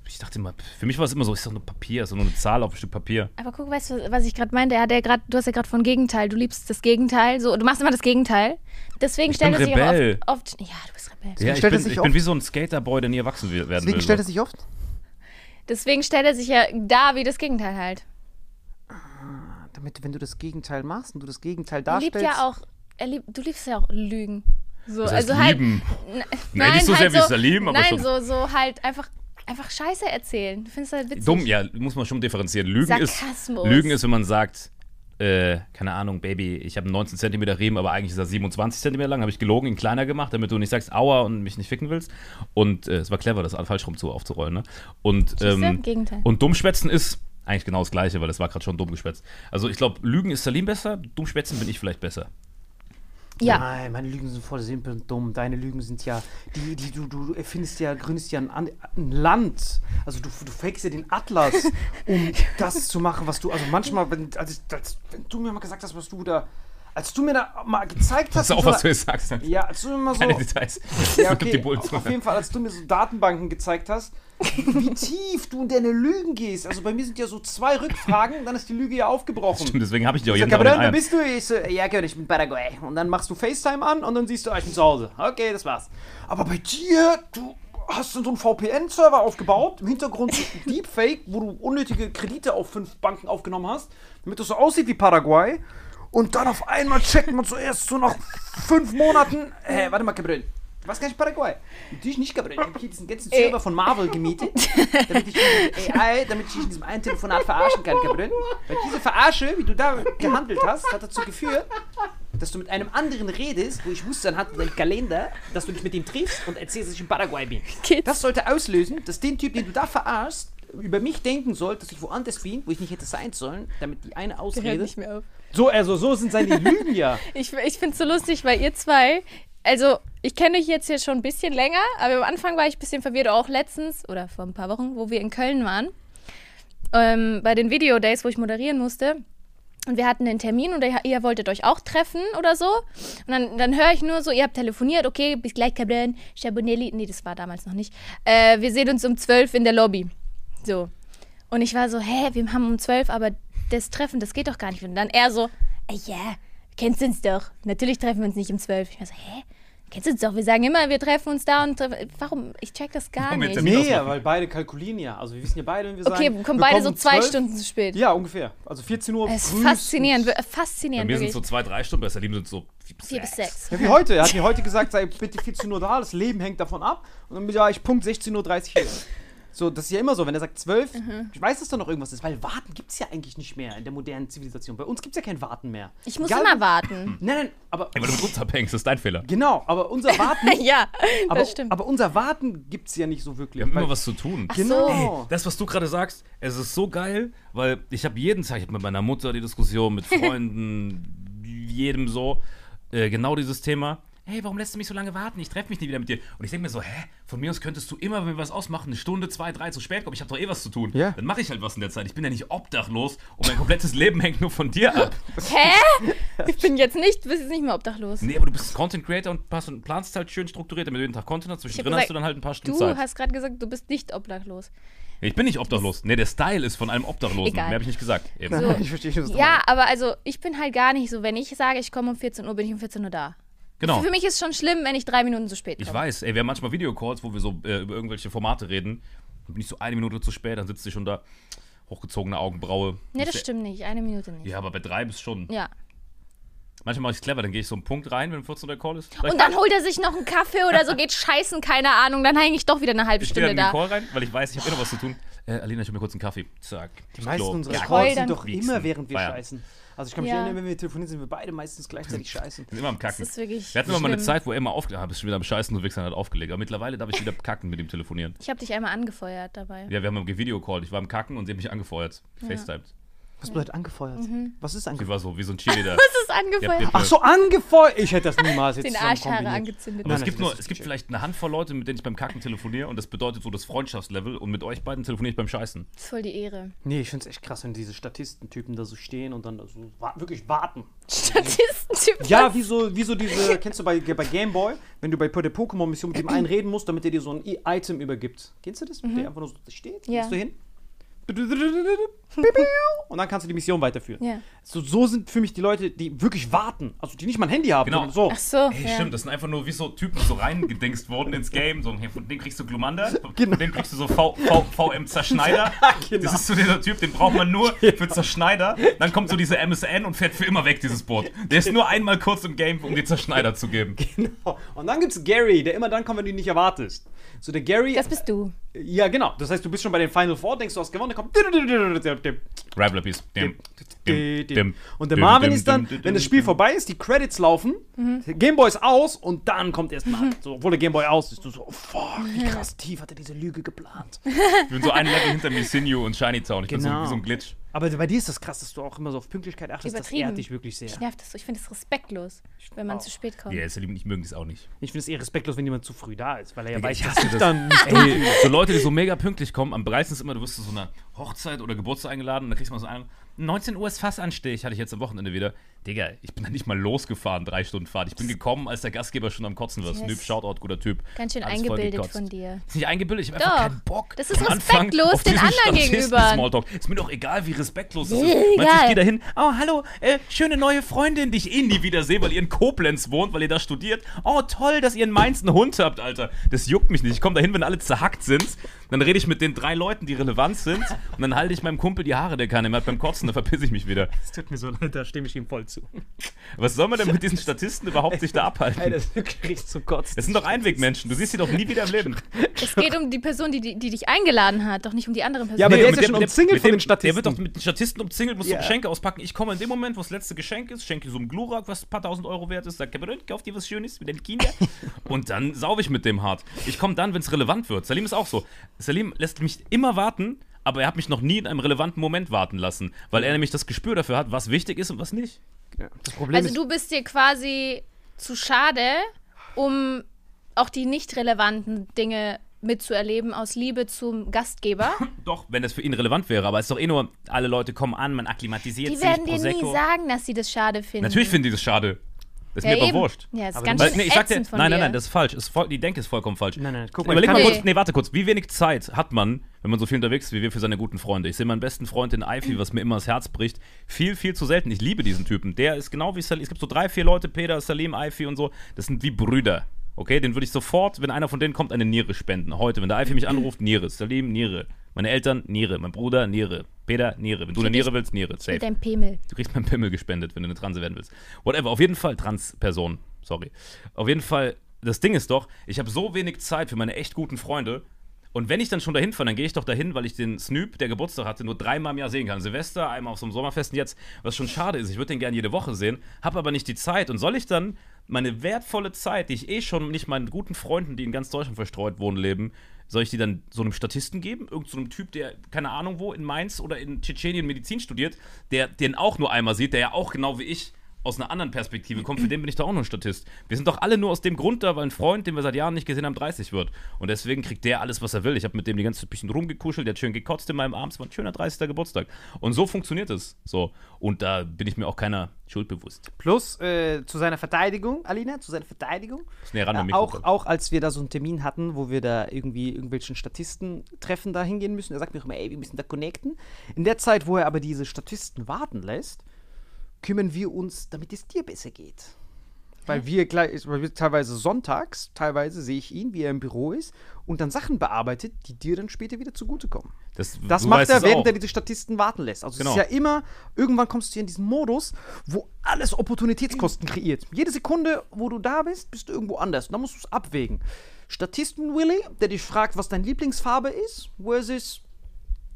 ich dachte immer, für mich war es immer so, ist doch nur Papier, ist doch nur eine Zahl auf ein Stück Papier. Aber guck, weißt du, was ich gerade meinte? Er hat ja grad, du hast ja gerade von Gegenteil. Du liebst das Gegenteil. So, du machst immer das Gegenteil. Deswegen Ich stellt bin er sich oft, oft. Ja, du bist Rebell. Ja, ich bin, ich bin wie so ein Skaterboy, der nie erwachsen werden Deswegen will. stellt er so. sich oft. Deswegen stellt er sich ja da wie das Gegenteil halt. Damit, wenn du das Gegenteil machst und du das Gegenteil Er liebt darstellst. ja auch, er lieb, du liebst ja auch Lügen. So, Das heißt also halt. lieben. N- Nein, nicht so sehr wie Salim, aber Nein, schon. so, so halt einfach, einfach Scheiße erzählen. Du findest halt witzig. Dumm, ja, muss man schon differenzieren. Lügen Sarkasmus. ist, Lügen ist, wenn man sagt, äh, keine Ahnung, Baby, ich habe einen 19 cm Riemen, aber eigentlich ist er 27 cm lang, habe ich gelogen, ihn kleiner gemacht, damit du nicht sagst, aua und mich nicht ficken willst. Und äh, es war clever, das falsch rum zu aufzurollen, ne? Und, ähm, Gegenteil. und Dummschwätzen ist eigentlich genau das Gleiche, weil das war gerade schon dumm geschwätzt. Also ich glaube, Lügen ist Salim besser, Dummschwätzen bin ich vielleicht besser. Ja. Nein, meine Lügen sind voll simpel und dumm. Deine Lügen sind ja, die, die du, du erfindest ja, gründest ja ein, An- ein Land. Also du, du fakest ja den Atlas, um das zu machen, was du, also manchmal, wenn, als ich, als, wenn du mir mal gesagt hast, was du da, als du mir da mal gezeigt hast, Das ist auch, so was du jetzt sagst. ne? ja, als du mir mal so, Keine Details. ja, okay, die auf, auf jeden Fall, als du mir so Datenbanken gezeigt hast, wie tief du in deine Lügen gehst. Also bei mir sind ja so zwei Rückfragen, dann ist die Lüge ja aufgebrochen. Stimmt, deswegen habe ich die auch jeden Tag den wer Eiern. bist du? Ich so, ja, Gott, ich bin Paraguay. Und dann machst du FaceTime an und dann siehst du, ah, ich bin zu Hause. Okay, das war's. Aber bei dir, du hast so einen VPN-Server aufgebaut, im Hintergrund Deepfake, wo du unnötige Kredite auf fünf Banken aufgenommen hast, damit das so aussieht wie Paraguay. Und dann auf einmal checkt man zuerst so nach fünf Monaten, äh, warte mal, Gabriel. Du warst gar nicht Paraguay. Natürlich nicht, Gabriel. Ich habe hier diesen ganzen Server von Marvel gemietet, damit ich AI, damit ich in diesem einen Telefonat verarschen kann, Gabriel. Weil diese Verarsche, wie du da gehandelt hast, hat dazu geführt, dass du mit einem anderen redest, wo ich wusste anhand deinem Kalender, dass du dich mit ihm triffst und erzählst, dass ich in Paraguay bin. Geht's? Das sollte auslösen, dass den Typ, den du da verarschst, über mich denken soll, dass ich woanders bin, wo ich nicht hätte sein sollen, damit die eine Der hört Ausrede. So, also so sind seine Lügen ja. Ich, ich finde es so lustig, weil ihr zwei, also ich kenne euch jetzt hier schon ein bisschen länger, aber am Anfang war ich ein bisschen verwirrt, auch letztens oder vor ein paar Wochen, wo wir in Köln waren, ähm, bei den Video Days, wo ich moderieren musste. Und wir hatten den Termin und ihr, ihr wolltet euch auch treffen oder so. Und dann, dann höre ich nur so, ihr habt telefoniert, okay, bis gleich, Cabrin, Chabonelli. Nee, das war damals noch nicht. Äh, wir sehen uns um 12 in der Lobby. So. Und ich war so, hä, wir haben um 12, aber das Treffen, das geht doch gar nicht. Und dann er so, "Ey, ja, kennst du uns doch. Natürlich treffen wir uns nicht um 12. Ich war so, hä? Kennst du uns doch? Wir sagen immer, wir treffen uns da und treffen. Warum? Ich check das gar jetzt nicht. Nee, weil beide kalkulieren ja. Also wir wissen ja beide, wenn wir Okay, sagen, wir kommen wir beide so um zwei 12. Stunden zu spät. Ja, ungefähr. Also 14 Uhr Es ist faszinierend, wir- Bei faszinierend. mir sind so zwei, drei Stunden, bei Salim sind so vier bis Vier bis sechs. sechs. Ja, wie heute. Er hat mir heute gesagt, sei bitte 14 Uhr da, das Leben hängt davon ab. Und dann bin ich, ja, ich Punkt 16.30 Uhr hier. So, das ist ja immer so, wenn er sagt 12, Mhm. ich weiß, dass da noch irgendwas ist, weil Warten gibt es ja eigentlich nicht mehr in der modernen Zivilisation. Bei uns gibt es ja kein Warten mehr. Ich muss Egal- immer warten. Nein, nein, aber. Ey, weil du mit uns abhängst, das ist dein Fehler. Genau, aber unser Warten. ja, aber, das stimmt. aber unser Warten gibt es ja nicht so wirklich. Wir haben weil- immer was zu tun. Genau. Das, was du gerade sagst, es ist so geil, weil ich habe jeden Tag, ich habe mit meiner Mutter die Diskussion, mit Freunden, jedem so, äh, genau dieses Thema. Hey, warum lässt du mich so lange warten? Ich treffe mich nie wieder mit dir. Und ich denke mir so, hä, von mir aus könntest du immer, wenn wir was ausmachen, eine Stunde, zwei, drei zu spät kommen. Ich habe doch eh was zu tun. Ja. Dann mache ich halt was in der Zeit. Ich bin ja nicht obdachlos und mein komplettes Leben hängt nur von dir ab. Hä? Ich bin jetzt nicht, bist jetzt nicht mehr obdachlos. Nee, aber du bist Content Creator und passt und planst halt schön strukturiert, damit du jeden Tag Content hast. Zwischendrin gesagt, hast du dann halt ein paar Stunden Du Zeit. hast gerade gesagt, du bist nicht obdachlos. ich bin nicht obdachlos. Nee, der Style ist von einem Obdachlosen. Egal. Mehr habe ich nicht gesagt. Eben. So. Ich verstehe was du Ja, aber also ich bin halt gar nicht so. Wenn ich sage, ich komme um 14 Uhr, bin ich um 14 Uhr da. Genau. Für mich ist schon schlimm, wenn ich drei Minuten zu spät Ich komme. weiß, ey, wir haben manchmal Videocalls, wo wir so äh, über irgendwelche Formate reden. Dann bin ich so eine Minute zu spät, dann sitzt sie schon da, hochgezogene Augenbraue. Nee, das Ich- stimmt nicht. Eine Minute nicht. Ja, aber bei drei bist schon. Ja. Manchmal mache ich es clever, dann gehe ich so einen Punkt rein, wenn 14 Uhr der Call ist. Sag ich, Und dann holt er sich noch einen Kaffee oder so, geht scheißen, keine Ahnung. Dann hänge ich doch wieder eine halbe ich Stunde in den da. Call rein, weil ich weiß, ich habe eh noch was zu tun. Äh, Alina, ich hol mir kurz einen Kaffee. Zack. Die meisten unserer ja, Calls sind doch immer, während wir Feierabend. scheißen. Also ich kann mich Ja. erinnern, wenn wir telefonieren, sind wir beide meistens gleichzeitig scheißen. sind immer am Kacken. Das ist wirklich wir hatten immer mal eine. Zeit, wo er immer aufgelegt hat, bist schon wieder am Scheißen, du Wichser hat aufgelegt. Aber mittlerweile darf ich wieder kacken mit ihm telefonieren. Ich habe dich einmal angefeuert dabei. Ja, wir haben im Videocall. Ich war am Kacken und sie hat mich angefeuert. FaceTimed. Was bedeutet angefeuert? Mhm. Was ist Sie angefeuert? war so wie so ein Cheerleader. Das ist angefeuert. Ach so, angefeuert! Ich hätte das niemals jetzt Den Arschhaare angezündet. Aber es Nein, gibt das nur, es gibt vielleicht eine Handvoll Leute, mit denen ich beim Kacken telefoniere und das bedeutet so das Freundschaftslevel und mit euch beiden telefoniere ich beim Scheißen. Das ist voll die Ehre. Nee, ich finde es echt krass, wenn diese Statistentypen da so stehen und dann da so wa wirklich warten. Statistentyp. Ja, wie so, wie so diese, kennst du bei, bei Gameboy, wenn du bei der Pokémon-Mission mit dem einen reden musst, damit er dir so ein Item übergibt. Kennst du das? Der einfach nur so steht, Mhm. Ja. gehst du hin. Und dann kannst du die Mission weiterführen. Ja. So, so sind für mich die Leute, die wirklich warten. Also die nicht mal ein Handy haben, Genau. so. Ach so. Ey, ja. stimmt, das sind einfach nur wie so Typen so reingedingst worden ins Game. So, hey, von dem kriegst du Glumanda, von Genau. dem kriegst du so v, v, VM Zerschneider. Genau. Das ist so dieser Typ, den braucht man nur für Zerschneider. Dann kommt so diese MSN und fährt für immer weg, dieses Boot. Der ist nur einmal kurz im Game, um dir Zerschneider zu geben. Genau. Und dann gibt's Gary, der immer dann kommt, wenn du ihn nicht erwartest. So der Gary. Das bist du. Ja, genau. Das heißt, du bist schon bei den Final Four, denkst du hast gewonnen, dann kommt. Dim, dim, Und der Marvin ist dann, wenn das Spiel vorbei ist, die Credits laufen, Gameboy ist aus und dann kommt erst Marvin. So, obwohl der Gameboy aus ist. Du so, oh, fuck, wie krass tief hat er diese Lüge geplant. Ich bin so ein Level hinter Misinju und Shiny Town. Ich bin so Genau. wie so ein Glitch. Aber bei dir ist das krass, dass du auch immer so auf Pünktlichkeit achtest. Das Übertrieben. ehrt dich wirklich sehr. Ich nerv das so. Ich finde es respektlos, wenn man auch. zu spät kommt. Ja, ist ja lieb, ich mögen das auch nicht. Ich finde es eher respektlos, wenn jemand zu früh da ist, weil er ja weiß, ich dass das. dann. Ey, so Leute, die so mega pünktlich kommen, am meisten ist immer, du wirst zu so einer Hochzeit oder Geburtstag eingeladen und dann kriegst du mal so einen, 19 Uhr ist fast anstehig, hatte ich jetzt am Wochenende wieder. Digga, ich bin da nicht mal losgefahren, drei Stunden Fahrt. Ich bin gekommen, als der Gastgeber schon am Kotzen war. Yes. Snoop, Shoutout, guter Typ. Ganz schön Alles eingebildet von dir. Ist nicht eingebildet, ich habe einfach keinen Bock. Das ist respektlos den anderen gegenüber. Smalltalk. Ist mir doch egal, wie respektlos das ist. Meinst du, ich gehe da hin, oh, hallo, äh, schöne neue Freundin, die ich eh nie wieder sehe, weil ihr in Koblenz wohnt, weil ihr da studiert. Oh, toll, dass ihr in Mainz einen Hund habt, Alter. Das juckt mich nicht. Ich komme da hin, wenn alle zerhackt sind. Dann rede ich mit den drei Leuten, die relevant sind. Und dann halte ich meinem Kumpel die Haare, der keine mehr hat, beim Kotzen. Dann verpiss ich mich wieder. Das tut mir so leid, da stimme ich ihm voll zu. Was soll man denn mit diesen Statisten überhaupt sich da Ey, abhalten? das ist wirklich zum Kotzen. Das sind doch Einwegmenschen. Du siehst sie doch nie wieder im Leben. Es geht um die Person, die, die, die dich eingeladen hat, doch nicht um die andere Person. Ja, aber Nee, der ist ja schon mit umzingelt dem- von den dem- Der Statisten. wird doch mit den Statisten umzingelt, musst Ja. du Geschenke auspacken. Ich komme in dem Moment, wo das letzte Geschenk ist, schenke so einem Glurak, was ein paar tausend Euro wert ist, sag, kauf dir was Schönes mit den Kindern. und dann saufe ich mit dem hart. Ich komme dann, wenn es relevant wird. Salim ist auch so. Salim lässt mich immer warten, aber er hat mich noch nie in einem relevanten Moment warten lassen, weil er nämlich das Gespür dafür hat, was wichtig ist und was nicht. Ja, Das Problem Also ist, du bist dir quasi zu schade, um auch die nicht relevanten Dinge mitzuerleben aus Liebe zum Gastgeber. Doch, wenn das für ihn relevant wäre, aber es ist doch eh nur, alle Leute kommen an, man akklimatisiert Die sich, werden dir Prosecco. nie sagen, dass sie das schade finden. Natürlich finden die das schade. Das ist Ja, mir aber eben. wurscht. Ja, ist Aber ganz schön nee, ich sag dir, ätzend von nein, nein, dir. nein, das ist falsch. Ist voll, die Denke ist vollkommen falsch. Nein, nein, guck mal, Überleg mal kurz, nee, warte kurz. Wie wenig Zeit hat man, wenn man so viel unterwegs ist wie wir für seine guten Freunde? Ich sehe meinen besten Freund in Eifi, was mir immer das Herz bricht, viel, viel zu selten. Ich liebe diesen Typen. Der ist genau wie Salim. Es gibt so drei, vier Leute, Peter, Salim, Eifi und so. Das sind wie Brüder. Okay, den würde ich sofort, wenn einer von denen kommt, eine Niere spenden. Heute, wenn der Eifi mich anruft, Niere. Salim, Niere. Meine Eltern, Niere. Mein Bruder, Niere. Peter, Niere. Wenn du eine Niere willst, Niere. Safe. deinem Pimmel. Du kriegst meinen Pimmel gespendet, wenn du eine Transe werden willst. Whatever. Auf jeden Fall Trans-Person. Sorry. Auf jeden Fall, das Ding ist doch, ich habe so wenig Zeit für meine echt guten Freunde. Und wenn ich dann schon dahin fahre, dann gehe ich doch dahin, weil ich den Snoop, der Geburtstag hatte, nur dreimal im Jahr sehen kann. Silvester, einmal auf so einem Sommerfest und jetzt, was schon schade ist. Ich würde den gerne jede Woche sehen, habe aber nicht die Zeit. Und soll ich dann meine wertvolle Zeit, die ich eh schon nicht meinen guten Freunden, die in ganz Deutschland verstreut wohnen, leben, soll ich die dann so einem Statisten geben? Irgend so einem Typ, der, keine Ahnung wo, in Mainz oder in Tschetschenien Medizin studiert, der den auch nur einmal sieht, der ja auch genau wie ich aus einer anderen Perspektive kommt, für den bin ich doch auch nur ein Statist. Wir sind doch alle nur aus dem Grund da, weil ein Freund, den wir seit Jahren nicht gesehen haben, 30 wird. Und deswegen kriegt der alles, was er will. Ich habe mit dem die ganze Zeit ein bisschen rumgekuschelt, der hat schön gekotzt in meinem Arm. Es war ein schöner 30. Geburtstag. Und so funktioniert es. So. Und da bin ich mir auch keiner Schuld bewusst. Plus, äh, zu seiner Verteidigung, Alina, zu seiner Verteidigung. Äh, auch, auch als wir da so einen Termin hatten, wo wir da irgendwie irgendwelchen Statisten-Treffen da hingehen müssen, er sagt mir immer, ey, wir müssen da connecten. In der Zeit, wo er aber diese Statisten warten lässt, kümmern wir uns, damit es dir besser geht. Weil wir, gleich, weil wir teilweise sonntags, teilweise sehe ich ihn, wie er im Büro ist und dann Sachen bearbeitet, die dir dann später wieder zugutekommen. Das, Das macht er, während auch. er diese Statisten warten lässt. Also Genau. es ist ja immer, irgendwann kommst du hier in diesen Modus, wo alles Opportunitätskosten kreiert. Jede Sekunde, wo du da bist, bist du irgendwo anders. Und dann musst du es abwägen. Statisten Willy, der dich fragt, was deine Lieblingsfarbe ist, versus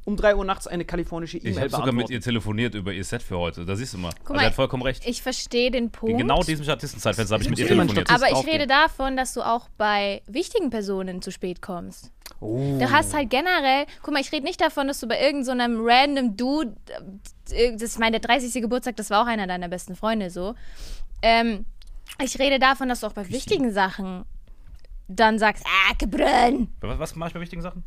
um 3 Uhr nachts eine kalifornische Ich E-Mail habe sogar mit ihr telefoniert über ihr Set für heute. Da siehst du mal. Guck also mal, er hat vollkommen recht. Ich verstehe den In Punkt. genau diesem Statistenzeitfenster habe ich mit ihr telefoniert. Aber ich rede davon, dass du auch bei wichtigen Personen zu spät kommst. Oh. Du hast halt generell, guck mal, ich rede nicht davon, dass du bei irgendeinem so random Dude, äh, das ist mein der 30. Geburtstag, das war auch einer deiner besten Freunde so. Ähm, ich rede davon, dass du auch bei wichtigen Sachen dann sagst, ah, gebrünn. Was, was mache ich bei wichtigen Sachen?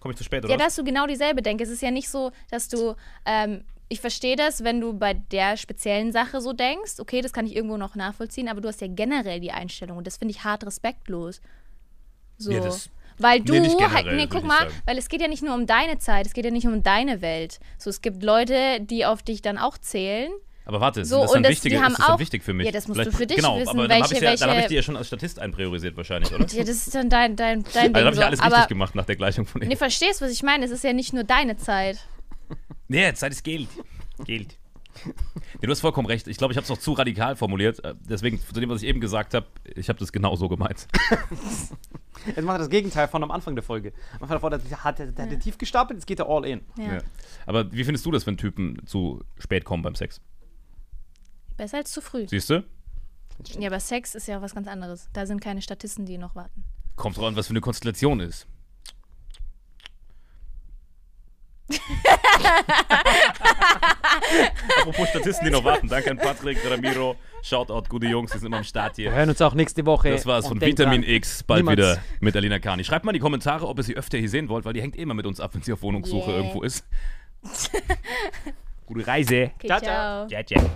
Komme ich zu spät oder Ja, dass du genau dieselbe denkst. Es ist ja nicht so, dass du, ähm, ich verstehe das, wenn du bei der speziellen Sache so denkst, okay, das kann ich irgendwo noch nachvollziehen, aber du hast ja generell die Einstellung und das finde ich hart respektlos. So. Ja, weil du Nee, nicht generell, halt, nee, guck mal, weil es geht ja nicht nur um deine Zeit, es geht ja nicht um deine Welt. So, es gibt Leute, die auf dich dann auch zählen. Aber warte, So, das und dann das- wichtige, haben ist das dann auch- wichtig für mich? Ja, das musst du Vielleicht- für dich genau, wissen, aber dann habe ich, ja, dann hab ich die ja schon als Statist einpriorisiert wahrscheinlich, oder? Ja, das ist dann dein, dein, dein Also Ding. habe ich so. ja alles aber, richtig gemacht nach der Gleichung von ihm. Nee, verstehst, was ich meine? Es ist ja nicht nur deine Zeit. Nee, Zeit ist Geld. Geld. Nee, du hast vollkommen recht. Ich glaube, ich habe es noch zu radikal formuliert. Äh, Deswegen, zu dem, was ich eben gesagt habe, ich habe das genau so gemeint. Jetzt macht er das Gegenteil von am Anfang der Folge. Am Anfang der Folge hat er, hat er tief gestapelt, jetzt geht er all in. Ja. Ja. Aber wie findest du das, wenn Typen zu spät kommen beim Sex? Besser als zu früh. Siehst du? Ja, aber Sex ist ja was ganz anderes. Da sind keine Statisten, die noch warten. Kommt drauf an, was für eine Konstellation ist. Apropos Statisten, die noch warten. Danke an Patrick, Ramiro. Shoutout, gute Jungs, die sind immer am Start Wir hier. hören uns auch nächste Woche. Das war's von Vitamin dran, X. Bald niemals- wieder mit Alina Kani. Schreibt mal in die Kommentare, ob ihr sie öfter hier sehen wollt, weil die hängt immer mit uns ab, wenn sie auf Wohnungssuche Yeah. irgendwo ist. Gute Reise. Okay, Ciao, ciao. Ciao, ciao.